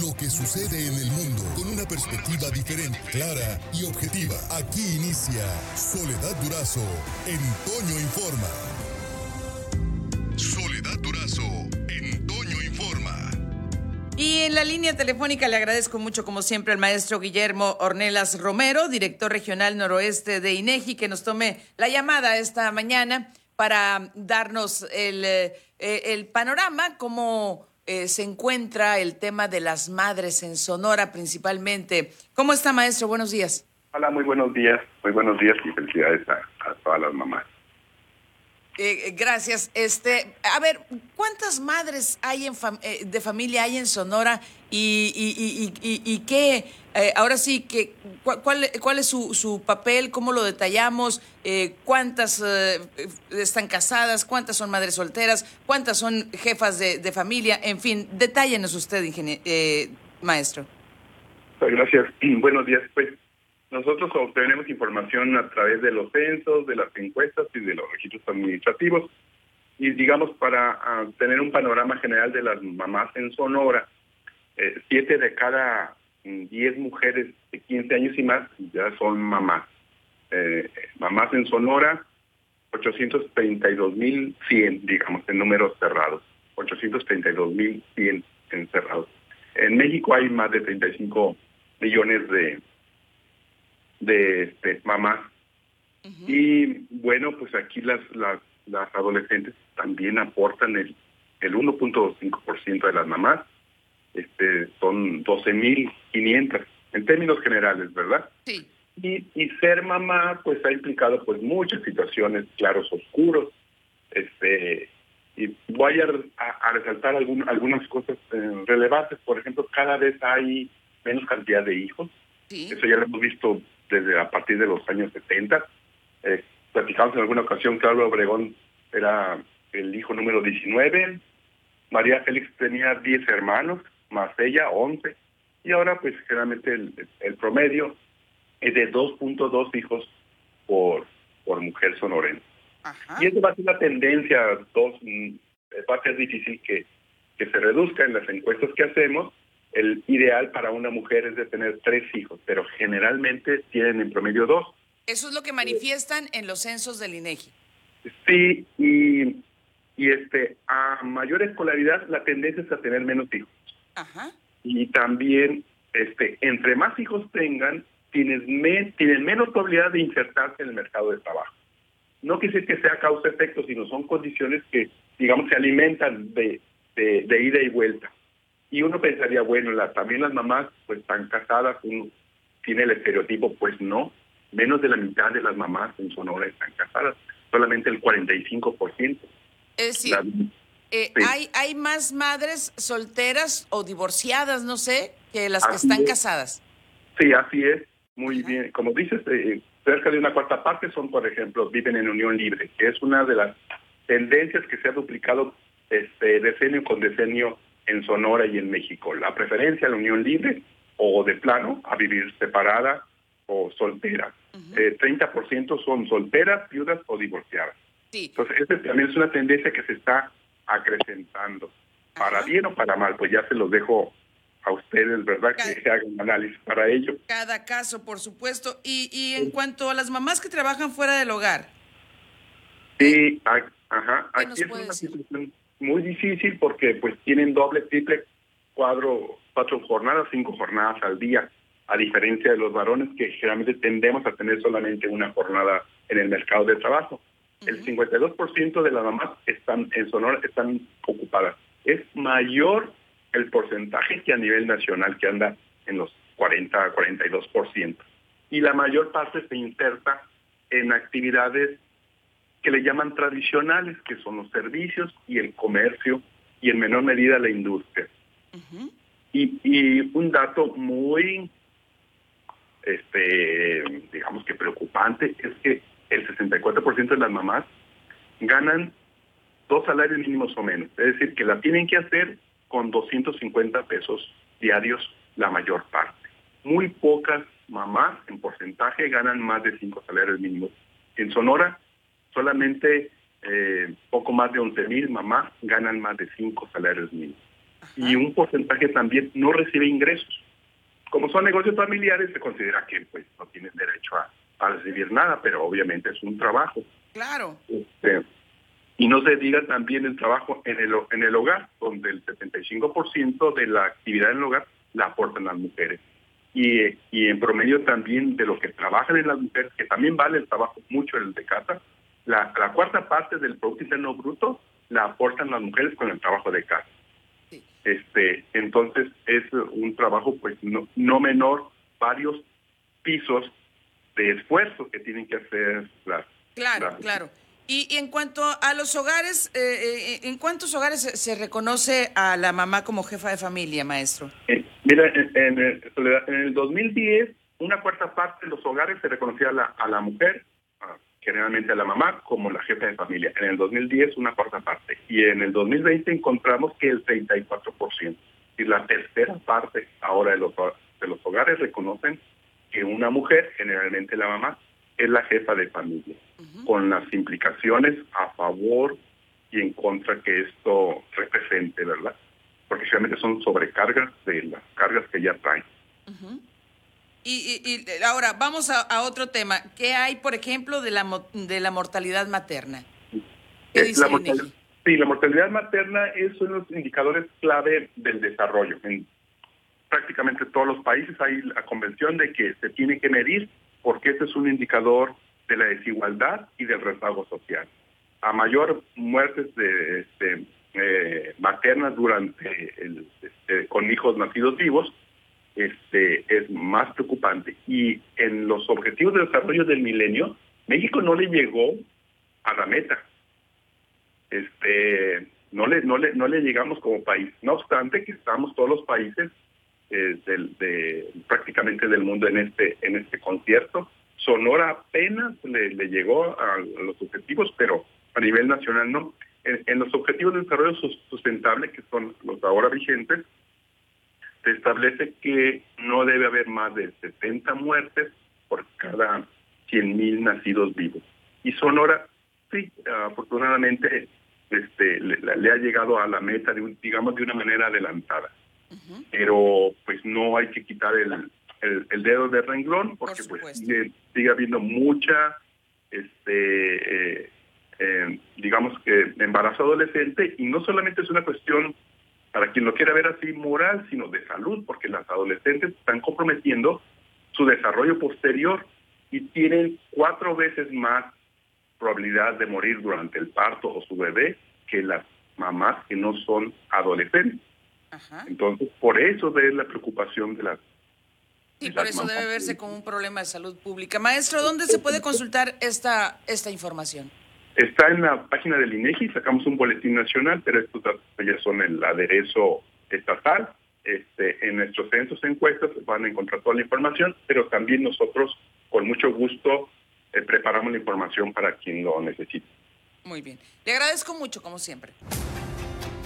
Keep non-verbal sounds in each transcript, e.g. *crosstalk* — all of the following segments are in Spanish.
lo que sucede en el mundo con una perspectiva diferente, clara y objetiva. Aquí inicia Soledad Durazo en Toño Informa. Soledad Durazo en Toño Informa. Y en la línea telefónica le agradezco mucho, como siempre, al maestro Guillermo Ornelas Romero, director regional noroeste de INEGI, que nos tome la llamada esta mañana para darnos el, eh, panorama, cómo eh, se encuentra el tema de las madres en Sonora principalmente. ¿Cómo está, maestro? Buenos días. Hola, muy buenos días. Muy buenos días y felicidades a, a todas las mamás. Eh, eh, gracias. Este, a ver, ¿cuántas madres hay en eh, de familia hay en Sonora y, y, y, y qué, ahora sí, que, cuál, cuál es su, su papel, cómo lo detallamos, cuántas están casadas, cuántas son madres solteras, cuántas son jefas de, de familia, en fin, detállenos usted, maestro. Gracias. *clears throat* Buenos días. Pues nosotros obtenemos información a través de los censos, de las encuestas y de los registros administrativos. Y digamos, para uh, tener un panorama general de las mamás en Sonora, eh, siete de cada diez mujeres de 15 años y más ya son mamás. Eh, mamás en Sonora, 832.100, digamos, en números cerrados. 832.100 encerrados. En México hay más de 35 millones de de este, mamás. Y bueno, pues aquí las, las, las adolescentes también aportan el, el 1.5% de las mamás. Este, son 12.500 en términos generales, ¿verdad? Sí. Y, y ser mamá, pues ha implicado pues muchas situaciones, claros, oscuros. Este, y voy a, a, resaltar algún, algunas cosas eh, relevantes. Por ejemplo, cada vez hay menos cantidad de hijos. Sí. Eso ya lo hemos visto desde a partir de los años 70. Eh, platicamos en alguna ocasión Álvaro Obregón era el hijo número 19, María Félix tenía 10 hermanos, más ella 11, y ahora pues generalmente el, el promedio es de 2.2 hijos por, por mujer sonorense. Y eso va a ser la tendencia, dos, va a ser difícil que, que se reduzca en las encuestas que hacemos, el ideal para una mujer es de tener tres hijos, pero generalmente tienen en promedio dos. Eso es lo que manifiestan en los censos del INEGI. Sí, y, y este a mayor escolaridad la tendencia es a tener menos hijos. Ajá. Y también este entre más hijos tengan, tienen, men, tienen menos probabilidad de insertarse en el mercado de trabajo. No quiere que sea causa-efecto, sino son condiciones que, digamos, se alimentan de, de, de ida y vuelta. Y uno pensaría, bueno, la, también las mamás pues están casadas, uno tiene el estereotipo, pues no, menos de la mitad de las mamás en Sonora están casadas, solamente el 45%. Es decir, la, eh, sí. hay, hay más madres solteras o divorciadas, no sé, que las que están es. casadas. Sí, así es, muy bien. Como dices, eh, cerca de una cuarta parte son, por ejemplo, viven en unión libre, que es una de las tendencias que se ha duplicado este decenio con decenio en Sonora y en México. La preferencia a la unión libre o de plano a vivir separada o soltera. Uh -huh. eh, 30% son solteras, viudas o divorciadas. Sí. Entonces, esta también es una tendencia que se está acrecentando. Para bien o para mal, pues ya se los dejo a ustedes, ¿verdad? Cada- Que hagan un análisis para ello. Cada caso, por supuesto. Y, y en cuanto a las mamás que trabajan fuera del hogar, Sí, a- ajá. ¿Qué nos Aquí es puede una decir? situación muy difícil porque pues tienen doble, triple, cuadro, cuatro jornadas, cinco jornadas al día, a diferencia de los varones que generalmente tendemos a tener solamente una jornada en el mercado de trabajo. El Ujú. 52% de las mamás están en Sonora están ocupadas. Es mayor el porcentaje que a nivel nacional, que anda en los 40 a 42%. Y la mayor parte se inserta en actividades que le llaman tradicionales, que son los servicios y el comercio y en menor medida la industria. Y, y un dato muy, este, digamos que preocupante, es que el 64% de las mamás ganan dos salarios mínimos o menos. Es decir, que la tienen que hacer con 250 pesos diarios la mayor parte. Muy pocas mamás en porcentaje ganan más de cinco salarios mínimos. En Sonora, solamente eh, poco más de 11 mil mamás ganan más de cinco salarios mínimos. y un porcentaje también no recibe ingresos. Como son negocios familiares, se considera que pues no tienen derecho a, recibir nada, pero obviamente es un trabajo. Claro. Este, y no se diga también el trabajo en el, en el hogar, donde el 75% de la actividad en el hogar la aportan las mujeres. Y, y en promedio también de lo que trabajan en las mujeres, que también vale el trabajo mucho el de casa, la, la cuarta parte del Producto Interno Bruto la aportan las mujeres con el trabajo de casa. Este, entonces es un trabajo pues no, no menor, varios pisos de esfuerzo que tienen que hacer las... Claro, claro. Y, en cuanto a los hogares, eh, eh, ¿en cuántos hogares se, reconoce a la mamá como jefa de familia, maestro? Eh, mira, en, el 2010, una cuarta parte de los hogares se reconocía a la, a la mujer, generalmente la mamá, como la jefa de familia. En el 2010, una cuarta parte. Y en el 2020 encontramos que el 34%. Y la tercera parte ahora de los, de los hogares reconocen que una mujer, generalmente la mamá, es la jefa de familia, con las implicaciones a favor y en contra que esto represente, ¿verdad? Porque realmente son sobrecargas de las cargas que ya traen. Y, y, ahora, vamos a, otro tema. ¿Qué hay, por ejemplo, de la, de la mortalidad materna? ¿Qué la mortalidad, sí, la mortalidad materna es uno de los indicadores clave del desarrollo. En prácticamente todos los países hay la convención de que se tiene que medir porque este es un indicador de la desigualdad y del rezago social. A mayor muertes de este, eh, maternas durante el, este, con hijos nacidos vivos, este, es más preocupante. Y en los objetivos de desarrollo del milenio, México no le llegó a la meta. Este, no le, no le, no le llegamos como país. No obstante que estamos todos los países eh, del, de, prácticamente del mundo en este, en este concierto. Sonora apenas le, llegó a, los objetivos, pero a nivel nacional no. En, los objetivos de desarrollo sustentable, que son los ahora vigentes, se establece que no debe haber más de 70 muertes por cada 100.000 nacidos vivos. Y Sonora, sí, afortunadamente este, le, ha llegado a la meta, de digamos, de una manera adelantada. Pero pues no hay que quitar el, el, dedo de renglón porque pues sigue, habiendo mucha, este, eh, eh, digamos que embarazo adolescente y no solamente es una cuestión para quien lo quiera ver así moral, sino de salud, porque las adolescentes están comprometiendo su desarrollo posterior y tienen cuatro veces más probabilidad de morir durante el parto o su bebé que las mamás que no son adolescentes. Entonces, por eso de la preocupación de las... Y por eso debe verse como un problema de salud pública. Maestro, ¿dónde se puede consultar esta, esta información? Está en la página del INEGI, sacamos un boletín nacional, pero estos datos ya son el aderezo estatal. Este, en nuestros censos encuestas van a encontrar toda la información, pero también nosotros con mucho gusto eh, preparamos la información para quien lo necesite. Muy bien. Le agradezco mucho, como siempre.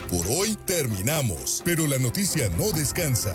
Por hoy terminamos, pero la noticia no descansa.